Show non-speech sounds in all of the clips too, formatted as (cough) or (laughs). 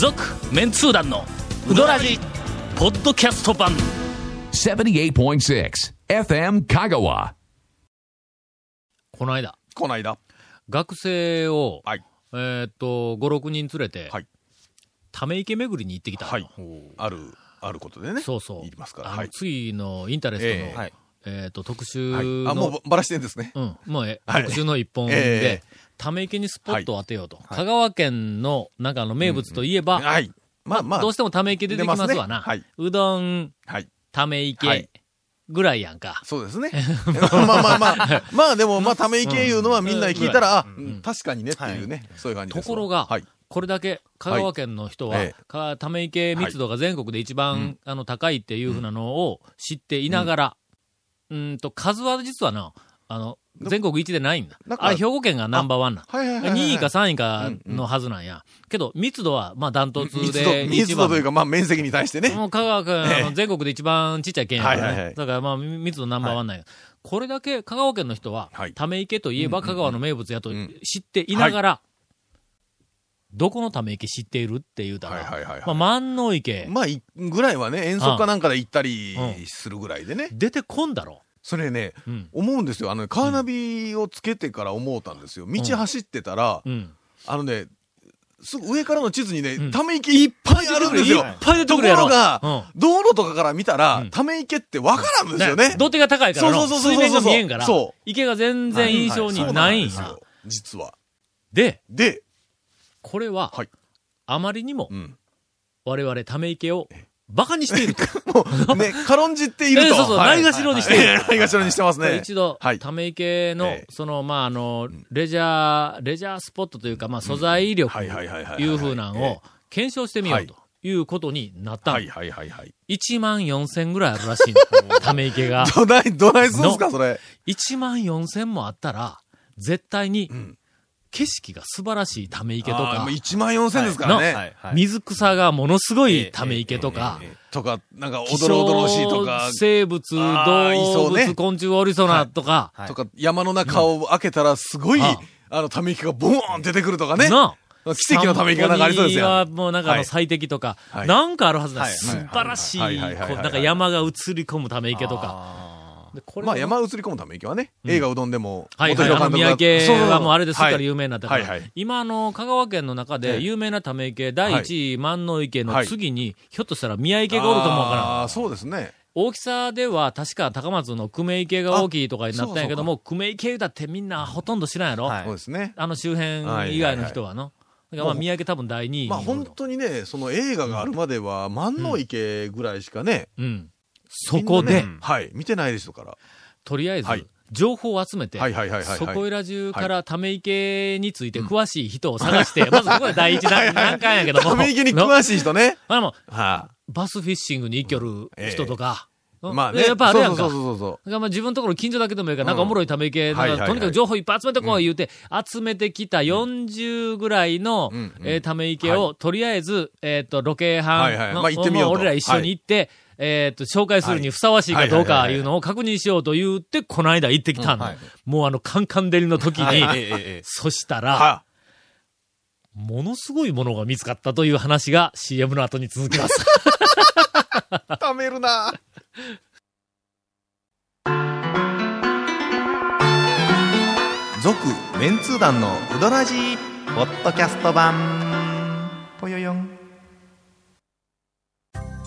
続メンツー団のウドラジポッドキャスト版78.6 FM Kagawa. この間この間。学生を、はい。えーっと56人連れて、はいため池巡りに行ってきたのはい。ある、あることでね。そうそう言いますから。あのはい。次のインタレストの、えいえーっと特集はいの、あ、もうばばらしてんですね。うん、もうえ、はい特集の一本で、ええため池にスポットを当てようと。香川県の中の名物といえば、はい。まあまあ。どうしてもため池出てきますわな。ねはいうどん、はい。ためは池いぐらいやんか。そうですね。まあまあまあ。まあでも、まあ、ため池いうのはみんな聞いたら、あ、うん確かにねっていうね。そういう感じですわ。ところが、はい。これだけ香川県の人は、はため池密度が全国で一番、あの高いっていうふうなのを知っていながら、うん、と数は実はな、あの、全国一でないんだ。あ、兵庫県がナンバーワンな。はいはいはいはい。2位か3位かのはずなんや。けど、密度は、まあ、ダントツ密度、で。密度というか、まあ面積に対してね。もう香川県、あえの全国で一番ちっちゃい県やからね。はいはいはいだからまあ密度ナンバーワンなんや。これだけ香川県の人は、はいため池といえばうんうん香川の名物やとん知っていながら、どこのため池知っているって言うたら、はいはいはいはいまあ万能池、まあ、いぐらいはね、遠足かなんかで行ったりするぐらいでね。出てこんだろ。それね、うん。思うんですよ。あの、カーナビをつけてから思ったんですよ。道走ってたら、うん。あのね、すぐ上からの地図にね、んため池いっぱいあるんですよ。いっぱい出てとこくるやろ。ろが、うん道路とかから見たら、うんため池ってわからんですよね。土手が高いからの、そうそうそうそう水面が見えんからそ、池が全然印象にないんですよ。。実は。で、で、これははい、あまりにもうん。我々ため池を馬鹿にしていると。(laughs) もう、ね、(laughs) 軽んじていると。えそうそうはいないがしろにしているはい (laughs) ないがしろにしてますね。一度、はいため池の、ええその、まあ、あの、レジャー、レジャースポットというか、まあ、素材力、はいはいはいはいはいいうふうなんええを検証してみようということになったの。はいはいはいはい。1万4千ぐらいあるらしいの。ため池が。どない、どないするんですか、それ。1万4千もあったら、絶対にん、景色が素晴らしいため池とか。あーもう、1万4000ですからね。の水草がものすごいため池とか、とか、なんか、お希どろおどろしい少とか、生物、動物、昆虫おりそうなとか、とか、山の中を開けたら、すごい、あ。あの、ため池がボーン出てくるとかね。な奇跡のため池がなんかありそうですよ。はもうなんかあのはい。最適とか、はい。なんかあるはずだ。はい。素晴らしい、なんか山が映り込むため池とか。まあ、山映り込むため池はね、映画うどんでも、はいはい、あの、三宅はもうあれですからはい有名になったから、はいはい。今あの、香川県の中ええ。で有名なため池、第1位万能池の次に、ひょっとしたら宮池がおると思うから。んああ、そうですね。大きさでは確か高松の久米池が大きいとかになったんやけども、久米池だってみんなほとんど知らんやろ、そうですね。あの周辺以外の人はの。だからまあ宮池多分第2位にまあ、本当にね、その映画があるまでは、万能池ぐらいしかね、うん。そこで、ねはい、見てないですから。とりあえずはい、情報を集めて、はいはいはいはいはいそこいら中からため池について詳しい人を探して、(laughs) まずここで第一段段階やけども。ため池にの詳しい人ね。(laughs) まあでも、はバスフィッシングに行きよる人とか。い。うんまあね。やっぱあれやんか。そうそうそうそう。まあ自分のところ近所だけでもいいから、なんかおもろいため池、とにかく情報いっぱい集めてこい言うて、集めてきた40ぐらいのうんうんえーため池を、とりあえず、えっと、ロケ班はいはいの、まあ行ってみようと俺ら一緒に行って、えっと、紹介するにふさわしいかどうかいうのを確認しようと言って、この間行ってきたの。もうあの、カンカン照りの時に、そしたら、は。ものすごいものが見つかったという話が CM の後に続きます。い。ためるな。続メンツー団のウドラジーポッドキャスト版。ぽよよん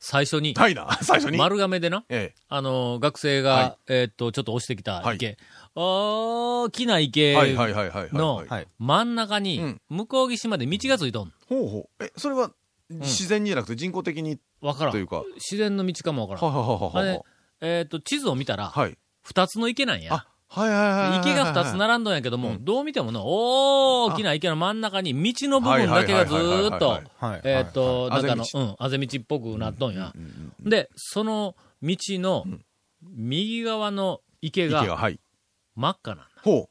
最初に、はいな、(laughs) 最初に？丸亀でな、えあの、学生が、はえーっと、ちょっと押してきたはい池。大きなえ。池はいはいはいはいはい。のはい真ん中にうん、向こう岸まで道がついとん。ほうほう。え、それは、自然にじゃなくて人工的に？わからんという。か。は自然の道かもわからん。いはいはいはいあれはい。えーっと、地図を見たら、はい。二つの池なんや。あ、はいはいはいはい。池が二つ並んどんやけども、どう見てもの、大きな池の真ん中に道の部分だけがずーっとはい、はいえーっと、はいなんかの、あうん、あぜ道っぽくなっとんや。で、その道の右側の池池が、がはい。真っ赤なんだ。ほ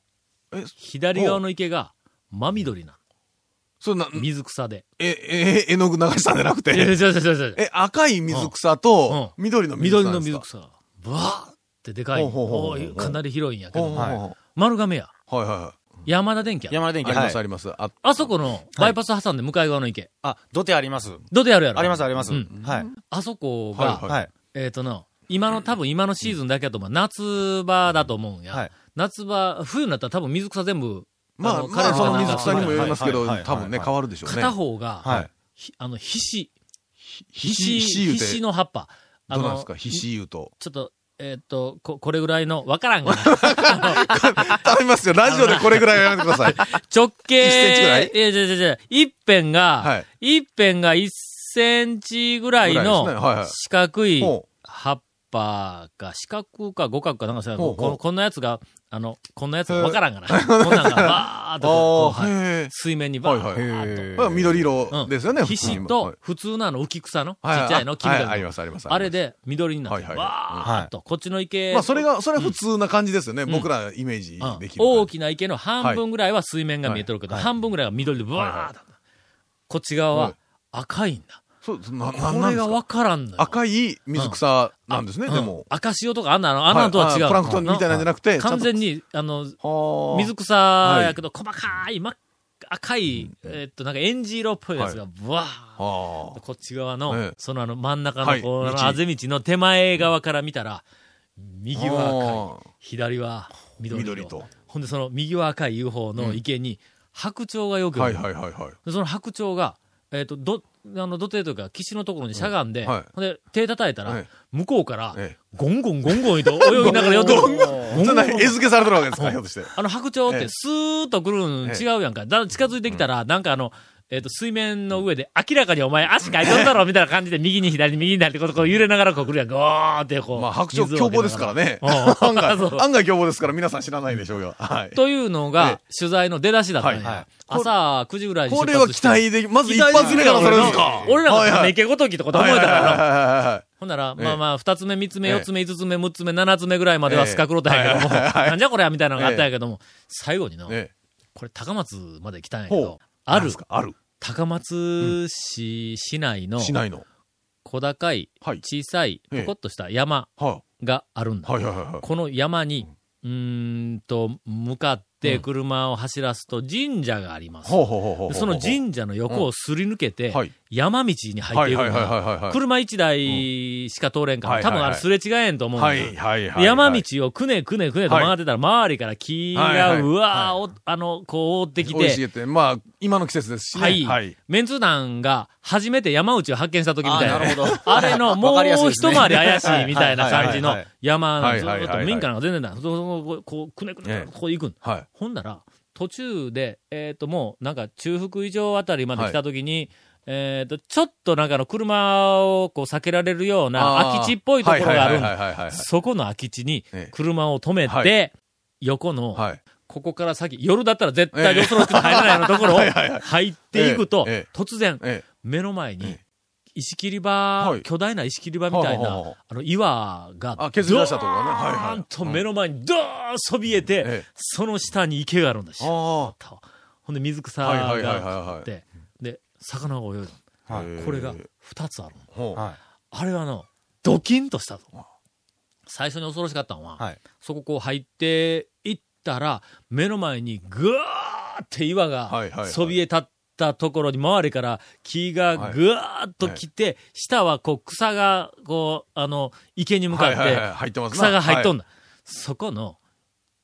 え、左側の池が真緑なそれな、の。水草で。え、え、絵の具流したんじゃなくて、違う違う違う違う。え、赤い水草と、緑の水草緑の。水草が、ブワーってでかい。かなり広いんやけど丸亀や。はいはいはい。山田電機山田電機。はいりますあります。あ、あそこのバイパス挟んで向かい側の池。あ、土手あります。どであるやろ？あります、あります。うんはい。あそこが。えっ、とな、今の、多分今のシーズンだけだと思う。夏場だと思うんや。はい夏場、冬になったら多分水草全部、まあ、のまあ、その水草にもよりますけど多分ね、変わるでしょうね。片方が、はい。ひあの、ひし、ひひし、ひしの葉っぱ。どうなんです、か？ひし言うと。ちょっと、えっ、と、こ、これぐらいの、わからんがな。(laughs) 頼みますよ。ラジオでこれぐらいはやめてください。(laughs) 直径、1センチぐらい？いや、じゃじゃじゃ一辺が、はい一辺が1センチぐらいの四角いほ葉っぱが、四角か五角かなんかさ、ここんなやつが、あの、こんなやつわからんがな。こんなんがバーっと。(laughs) 水面にバーっと。はい緑色うん。ですよね、ひし普通にも。と、普通のあの浮き草の、ちっはい。ちゃいの、黄緑の。はいありますあります。あれで緑になって、バーっと、こっちの池、まあ、それが、それは普通な感じですよね。僕らイメージうん。できる。大きな池の半分ぐらいは水面が見えてるけど、はい。半分ぐらいが緑でブワーッと。こっち側ははい。赤いんだ。そう、な、なこれがわからんのよ。赤い水草なんですね、うん。でも。赤潮とかあんなの、あんなのとは違う。プランクトンみたいなんじゃなくてうん完全に、あの、はあ。水草やけど、細かい、真っ赤い、えっと、なんかエンジ色っぽいやつが、ブワー。はあ。こっち側の、ええ。そのあの真ん中はい。のこう、あぜ道の手前側から見たら、右は赤い。あ、左は緑と。ほんでその右は赤い UFO の池に、白鳥がよく、はいはいはいはい。でその白鳥が、えっ、と、ど、あの、土手というか、岸のところにしゃがんで、はい。ほんで、手叩いたら、はい。向こうから、ええ。ゴンゴンゴンゴンと泳ぎながら寄ってくる。んな絵付けされてるわけですか、ひょっとして。あの白鳥っええてスーッと来るん違うやんか。だ近づいてきたら、なんかあの、えっ、と、水面の上で、明らかにお前足かいとんだろみたいな感じで、右に左に右に左ってことこう揺れながらこう来るやんか。ゴーってこう。まあ、白鳥凶暴ですからね。うん案外 (laughs) 案外凶暴ですから皆さん知らないでしょうよ。はい。というのが、取材の出だしだったんや。はいはい朝9時ぐらいにこれは期待でき、まず一発目からそれですか？(laughs) 俺らがため池ごときってこと思えたからほんなら、ええまあまあ、二つ目、三つ目、ええ四つ目、五つ目、六つ目、七つ目ぐらいまではスカクロタやけども、なんじゃこりゃみたいなのがあったんやけども、最後にの、ええこれ高松まで来たんやけど、あるある。高松市市内のしないの。小高い、はい。小さい、ええ。ポコッとした山はがあるんだ。この山に、うーんと、向かって車を走らすと神社があります。その神社の横をすり抜けて、はい山道に入っていく車一台しか通れんから、多分あれすれ違えんと思うんだ。山道をくねくねくねと曲がってたら、周りから木が、うわー、おあの、こう覆ってきて、まあ、今の季節ですしね。はい。はい。メンツ団が初めて山内を発見した時みたいな。あなるほど (laughs) あれの、(laughs) もう一回り怪しいみたいな感じの山のずっと民家なんか全然ない。そうそうこう、くねくねええこう行くん。はい。ほんなら、途中で、えっ、と、もう、なんか、中腹以上あたりまで来た時に、えっ、と、ちょっとなんかあの、車をこう避けられるような空き地っぽいところがあるそこの空き地にええ。車を止めて、はい。横の、はい。ここから先、夜だったら絶対よその口入れないようなところをはいはいはい入っていくと突然、え目の前にえ、石切り場、はい。巨大な石切り場みたいなはあはあはあ、あの、岩が、あ削り出したところね。はいはと目の前にドーンそびえて、ええ。その下に池があるんだし。あほんで水草はいはいはいはいがはい。あって、で、魚が泳いだ。あ。はい。これが二つあるの。ほう。はあれはの、ドキンとしたと。最初に恐ろしかったのは、はい。そここう入っていったら、目の前にぐわーって岩はいはいはい。がそびえ立ったところに周りから木がぐわーっと来て、下はこう草がこう、あの、池に向かって草が入っとんだ。だ。そこの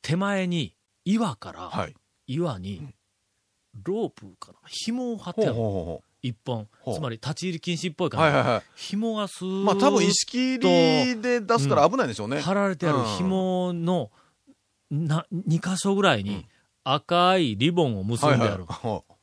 手前に岩からはい。岩にロープかな紐を張ってある。ほうほうほ一本。つまり立ち入り禁止っぽいう。はい感じ、はいはい。紐がすーまあ多分石切りで出すから危ないでしょうね。張られてある紐のな2箇所ぐらいに赤いリボンを結んである、はいはい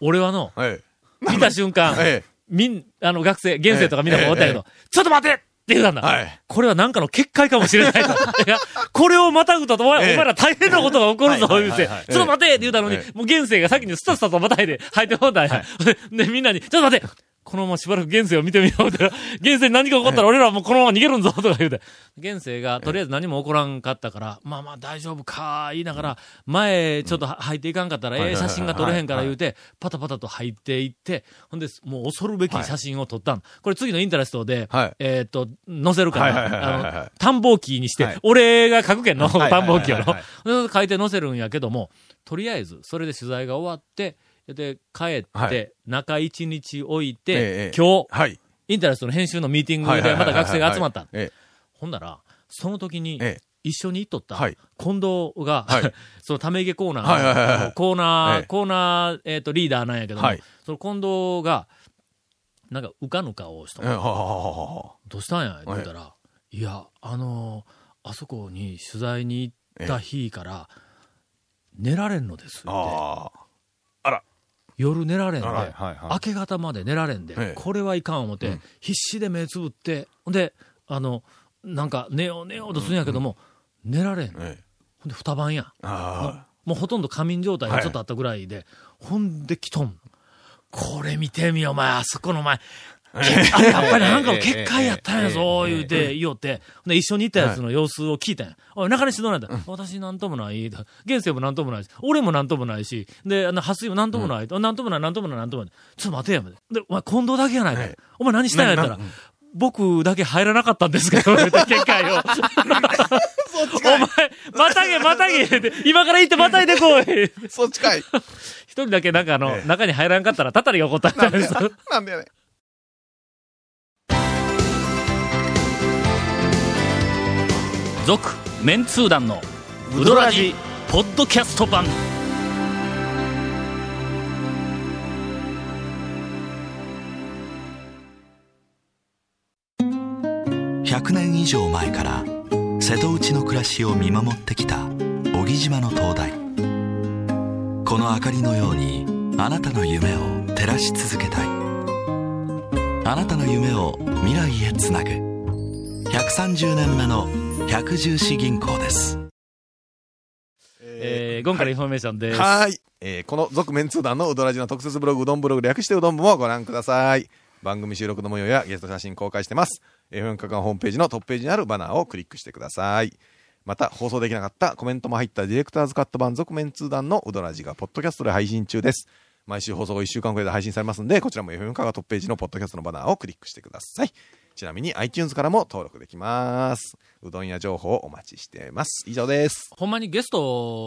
俺はのはい。見た瞬間、え (laughs) みん、あの学生、現生とかみんなもおったけど、えちょっと待ってって言うたんだ。はい。これはなんかの結界かもしれないと。(laughs) いや、これをまたぐと、お前,、ら大変なことが起こるぞ、はい言うて、はい。はいはいちょっと待ってって言うたのに、えもう現生が先にスタスタとまたいで入ってこんだんや。で、みんなに、ちょっと待ってこのまましばらく現世を見てみようって、(laughs) 現世に何か起こったら俺らはもうこのまま逃げるんぞとか言うて。現世がとりあえず何も起こらんかったから、まあまあ大丈夫か、言いながら、前ちょっとは入っていかんかったら、ええ写真が撮れへんから言うて、パタパタと入っていって、ほんで、もう恐るべき写真を撮ったん。これ次のインタレストで、はい。えーっと、載せるから、あの、探訪機にして、はい。俺が書くけんの、はい探訪機を書いて載せるんやけども、とりあえず、それで取材が終わって、で、帰って、はい。中一日置いて、ええ今日、はい。インタレストの編集のミーティングでまた学生が集まった。えほんなら、その時にえ、え。一緒に行っとった、はい。近藤が、はい。(laughs) そのため池コーナーコーナー、ええ。コーナー、えっ、と、リーダーなんやけども、はい。その近藤が、なんか、うかぬかをした。どうしたんや？って言ったら、い。や、あのーあそこに取材に行った日から、寝られんのですって。あ夜寝られんで、明け方まで寝られんで、ええ。これはいかん思って、うん。必死で目つぶって、で、あの、なんか寝よう寝ようとするんやけども、寝られん。ほんで、二晩や。あもうほとんど仮眠状態がちょっとあったぐらいで、ほんで来とん。これ見てみよ、お前、あそこの前、あやっぱりなんかの結界やったんやぞ、言うて、言おって。で、一緒に行ったやつの様子を聞いたんや。おい、中西どうなんだ、私なんともない。現世もなんともないし、俺もなんともないし、で、あの、発水もなんともない。なんともない、なんともない、なんともない。ちょっと待てや、で、お前、近藤だけやないか。はいお前何したんやったら、僕だけ入らなかったんですけど、(laughs) 結界を。お前、またげ、またげって、今から行ってまたいでこい。あ。そっちかい。(laughs) 一人だけなんかあの、ええ中に入らんかったら、たたりが起こったんです。なんでやねん。続、メンツー団の、ウドラジ、ポッドキャスト版。100年以上前から瀬戸内の暮らしを見守ってきた小木島の灯台。この明かりのようにあなたの夢を照らし続けたい。あなたの夢を未来へつなぐ。130年目の百十四銀行ですえー、ゴンからインフォメーションです。はい。えーこの続メンツー団のうどらじの特設ブログ、うどんブログ略してうどん部もご覧ください。番組収録の模様やゲスト写真公開してます。FM カカホームページのトップページにあるバナーをクリックしてください。また、放送できなかったコメントも入ったディレクターズカット版続メンツー団のうどらじがポッドキャストで配信中です。毎週放送後1週間くらいで配信されますんで、こちらも FM カカトップページのポッドキャストのバナーをクリックしてください。ちなみに iTunes からも登録できます。うどん屋情報をお待ちしてます。以上です。ほんまにゲスト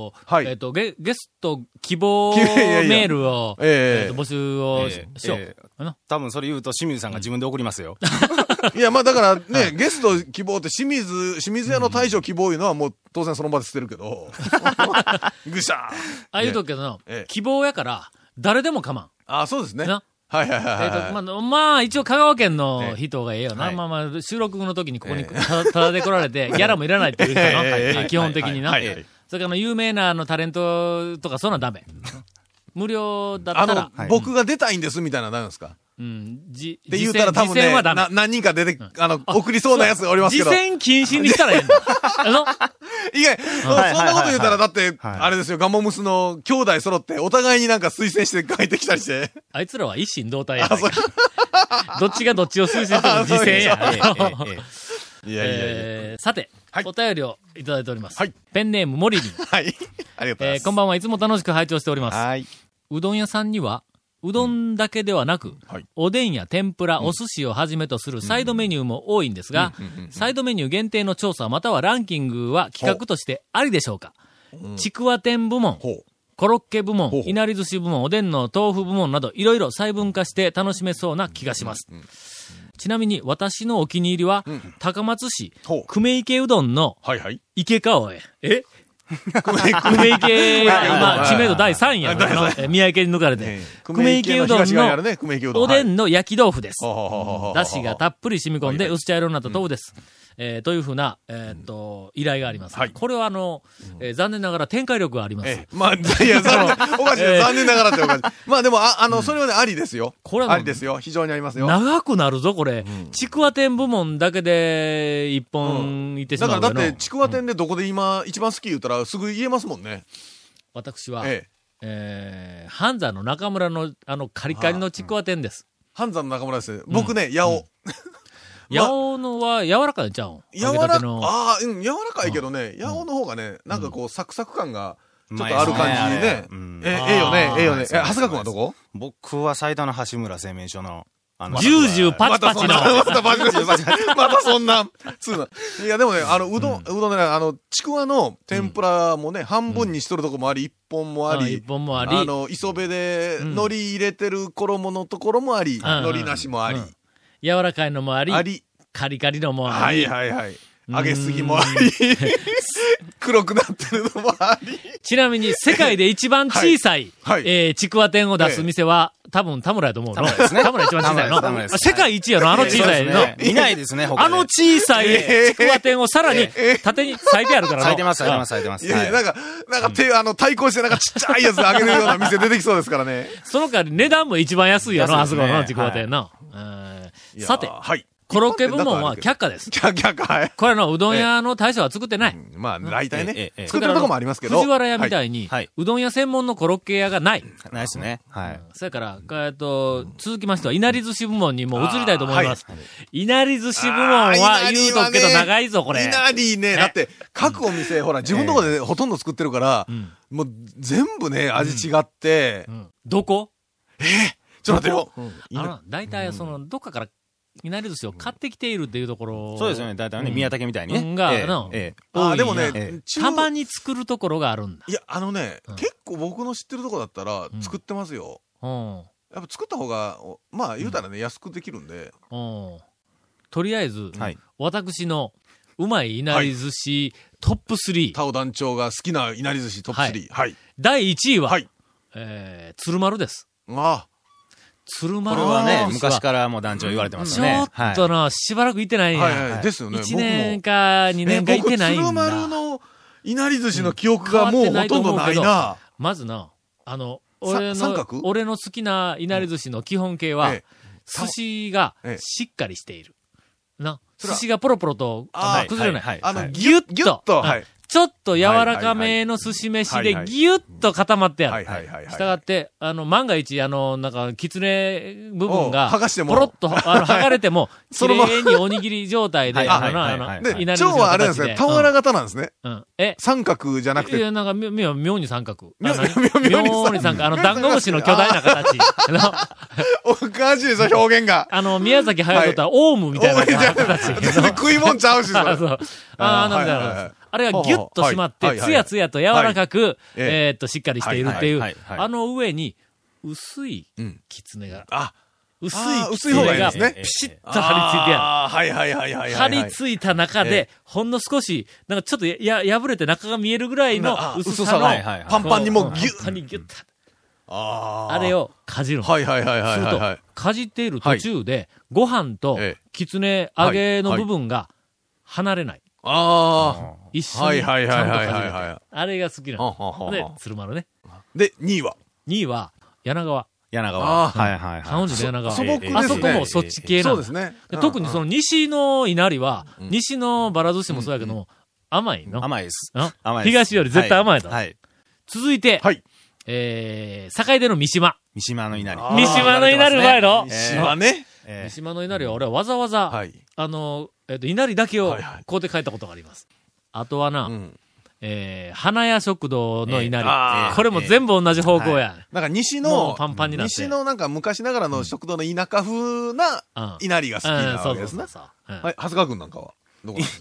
を、はいえっ、とゲ、ゲスト希望 (laughs) いやいやいやメールを、えええーと募集をし,、ええしよう。ええあの多分それ言うと清水さんが自分で送りますよ。(laughs) いや、まあだからね、(laughs) ゲスト希望って清水、清水屋の大将希望いうのはもう当然その場で捨てるけど。ぐしゃーああいうとけど希望やから、誰でも構わん。あ、そうですね。な？はいはいはいえはい。っ、と、まあ、まあ、一応香川県のええ人がええよな。はいまあまあ、収録の時にここにええただで来られて、(laughs) ギャラもいらないっていう人の、ええええ基本的にな。それから有名なあのタレントとかそんなんダメ。無料だったあのら、、僕が出たいんですみたいなのなんですか？うん、じ、って言うたら多分ね。何人か出て、あの、送りそうなやつがおりますけど。実践禁止にしたらええんだ。(laughs) あの、いや、そんはいなこと言うたら、だって、はいあれですよ、ガモムスの兄弟揃って、お互いになんか推薦して帰ってきたりして。あいつらは一心同体やないか。(laughs) どっちがどっちを推薦しても実践や。ええええええ (laughs) いやいやいや。えーさて、はいお便りをいただいております。はいペンネームモリリン。はい。ありがとうございえーます。こんばんはいつも楽しく拝聴しております。はい。うどん屋さんには、うどんだけではなく、はいおでんや天ぷら、お寿司をはじめとするサイドメニューも多いんですが、サイドメニュー限定の調査またはランキングは企画としてありでしょうかちくわ天部門。コロッケ部門いなり寿司部門、おでんの豆腐部門など、いろいろ細分化して楽しめそうな気がします。ちなみに、私のお気に入りは、高松市。久米池うどんの。池川へ。え？久米池が (laughs) 今、知名度第3位やから宮池に抜かれて。久米池うどんの。おでんの焼き豆腐です。だしがたっぷり染み込んで薄茶色になった豆腐です。えーというふうな、えーっと、依頼があります。はいこれはあの、えー残念ながら展開力があります。ええ、まあ、いや、残念、おかしい。残念ながらっておかしい。まあでも、あ、あの、それはね、ありですよ。これはありですよ。非常にありますよ。長くなるぞ、これ。ちくわ天部門だけで一本いってしだから、まうのだって、ちくわ店でどこで今、一番好き言ったら、すぐ言えますもんね。私は、ええー、半座の中村の、あの、カリカリのちくわ天です。半山の中村ですね。僕ね、八尾。八尾のは柔らかいんちゃうん？柔らか揚げたての。ああ、うん、柔らかいけどね、八尾の方がね、なんかこう、サクサク感が、ちょっとある感じでね。え、ええよね、ええよね。え、長谷川君はどこ？僕は最多の橋村製麺所の、あの、ジュージューパチパチの。またバチバチバチまたそんな、通な。いや、でもね、あの、うどん、うどんね、あの、ちくわの天ぷらもね、半分にしとるとこもあり、一本もあり、一本もあり。あの、磯辺で、うん。海苔入れてる衣のところもあり、ん。海苔なしもあり。うん、柔らかいのもあり、あり、カリカリのもあはいり。はいはい。揚げすぎもあり、(laughs) 黒くなってるのもあり。ちなみに、世界で一番小さい、はいはいえーちくわ店を出す店は、多分田村やと思うの。田村ですね田村一番小さいの。田村ですあ世界一やろ、あの小さいの。そうですねいないですね、他であの小さいちくわ店をさらに縦に咲いてあるからな。咲いてます、咲いてます、咲いてます。いやいや、はいなんか、なんか手、あの、対抗してなんかちっちゃいやつで揚げるような店出てきそうですからね。その代わり値段も一番安いよな、あ安いですねそこのちくわ店の。うんいやさて、はい。コロッケ部門は却下です。キャキャカ、はい。これのうどん屋の大将は作ってない。まあ、大体ねえええ、え作ってるとこもありますけど。藤原屋みたい。いに、はいうどん屋専門のコロッケ屋がない。ないですね。はい。それから、えっと、続きましては、いなり寿司部門にも移りたいと思います。いなり寿司部門は言うとくけど長いぞ、これ。いなりね、だって、各お店、ほら、自分のとこでねほとんど作ってるから、んもう、全部ね、味違ってう、んどこ？ちょっと待ってよ。あの、大体、その、どっかから、いなり寿司を買ってきているっていうところ。そうですよね、大体ね、うん宮武みたいにうんね。ええがのええあーでもねたまに作るところがあるんだ。いや、あのねうん、結構僕の知ってるとこだったらん、作ってますよ。うん。やっぱ作った方が、おまあ、言うたらね、安くできるんで。うん。とりあえず、はい。私の、うまいいなり寿司、トップ3。タオ団長が好きないなり寿司トップ3。はい。第1位は、はい。えー、鶴丸です。あ鶴丸これはねの、昔からもう団長言われてますね。ょっとな、しばらく行ってない。はいはい。ですよね。1僕も年か2年か行ってないんだ。鶴丸のいなり寿司の記憶がもうほとんどないな。まずな、あの、俺の俺の好きないなり寿司の基本形は、ええ寿司がええしっかりしている。な、寿司がポロポロとああの崩れない。はいあの、はいギュッ、と。ちょっと柔らかめの寿司飯でギュッと固まってある。はいはいはいはい。したがって、あの、万が一、あの、なんか、きつね部分が、おう剥がしてもポロッと、あの、剥がれても、綺麗におにぎり状態で、はいあのあの、り寿司の蝶はあれなんですね、形俵型なんですね。うん。うんえ、三角じゃなくて、いや、なんか、み妙妙に三角。妙に三角。あの、ダンゴムシの巨大な形。(laughs) おかしいでしょ、表現が。あの、宮崎駿とったら、オウムみたいな形。(laughs) 食い物ちゃうし、それ (laughs) あ。ああ、なんだろう。あれがギュッと締まって、つやつやと柔らかく、ええーっと、しっかりしているっていうあの上に、薄いうん、きつねが、あ、薄いきつ薄いね。が、ピシッと張り付いてやる。はいはいはいはいはい。張り付いた中えで、ほんの少し、なんかちょっとや、や破れて中が見えるぐらいのあ薄さの、薄さが。はいはいパンパンにもうギュパンパンにギュッと。あれ。をかじるの。はいはいはいはいするとかじっている途中で、ご飯とええ、きつね揚げの部分が離れない。ああ。一緒にちゃんはいはいはいはいはいはい。あれが好きなはははの。はで、鶴丸ね。で、2位は？2位は、柳川。柳川。あーはいはいはい。関音の柳川。素朴ですねあそこもそっち系なの。そうですね。で特にその西の稲荷は、うん西のバラ寿司もそうやけども、甘いの。甘いです。あ甘いです。東より絶対甘いだろはい。続いて、はい。えー、境出の三島。三島の稲荷。あー三島の稲荷うまいの？え三島ね。え三島の稲荷は俺はわざわざ、はい。あの、えっ、と、稲荷だけをはいはい買うて帰ったことがあります。あとはな、うん。えー、花屋食堂の稲荷。あーこれも全部同じ方向や。なんか西ものう、パンパンになって。西のなんか昔ながらの食堂の田舎風なうん、稲荷が好きなわけですね。そうそうそう。うんはい、長谷川君なんかは？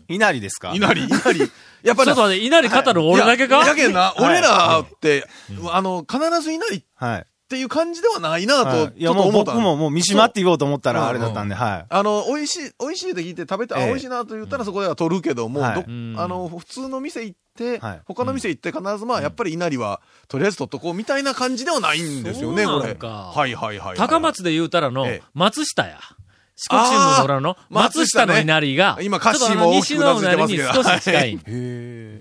稲荷ですか？稲荷、(laughs) 稲荷。やっぱりちょっと待って、稲荷語る俺だけか？いやだけどな、い俺らって、あの、必ず稲荷っはい。ていう感じではないなと、ちょっともう思ったの僕ももう三島って言おうと思ったらあれだったんで、はい。あの、美味しい、美味しいって聞いて食べて、あ、え。え美味しいなと言ったらそこでは取るけども、あの、普通の店行って、はい。他の店行って必ずまあ、やっぱり稲荷は、とりあえず取っとこうみたいな感じではないんですよね、これ。そうなんかはいはいはいはい。高松で言うたらのええ、松下や。四国新聞の裏の松下の稲荷が、今歌詞も大きくなずいてますけど。ちょっとあの西の稲荷に少し近い。(laughs) へ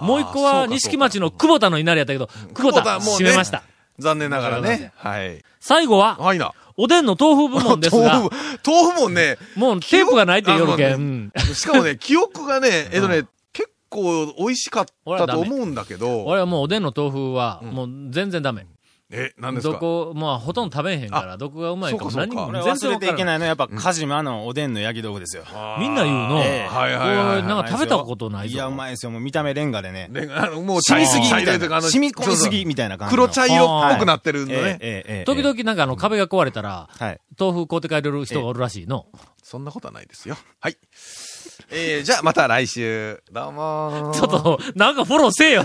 もう一個は錦町の久保田の稲荷やったけど、久保田もうね閉めました。残念ながらね。はい。最後は、はいな。おでんの豆腐部門ですが (laughs) 豆、腐、豆腐もね、もうテープがないって言うのけん。(laughs) しかもね、記憶がね、(laughs) えっとね、結構美味しかったと思うんだけど、俺はもうおでんの豆腐は、うんもう全然ダメ。え、何ですか？どこ、まあ、ほとんど食べへんから、どこがうまいかも何もこれ全然忘れていけないのはやっぱ、鹿島のおでんの焼き豆腐ですよ。みんな言うの？ええはいはいはいなんか食べたことないぞ。いや、うまいですよ。もう見た目レンガでね。であの、もう染みすぎみ茶たいな。染み込みすぎみたいな感じの。黒茶色っぽくなってるんでええね。ええええ時々なんかあの壁が壊れたら、はい。豆腐買うて帰れる人がおるらしいの。そんなことはないですよ。はい。えー、じゃあまた来週。どうもーちょっと、なんかフォローせえよ、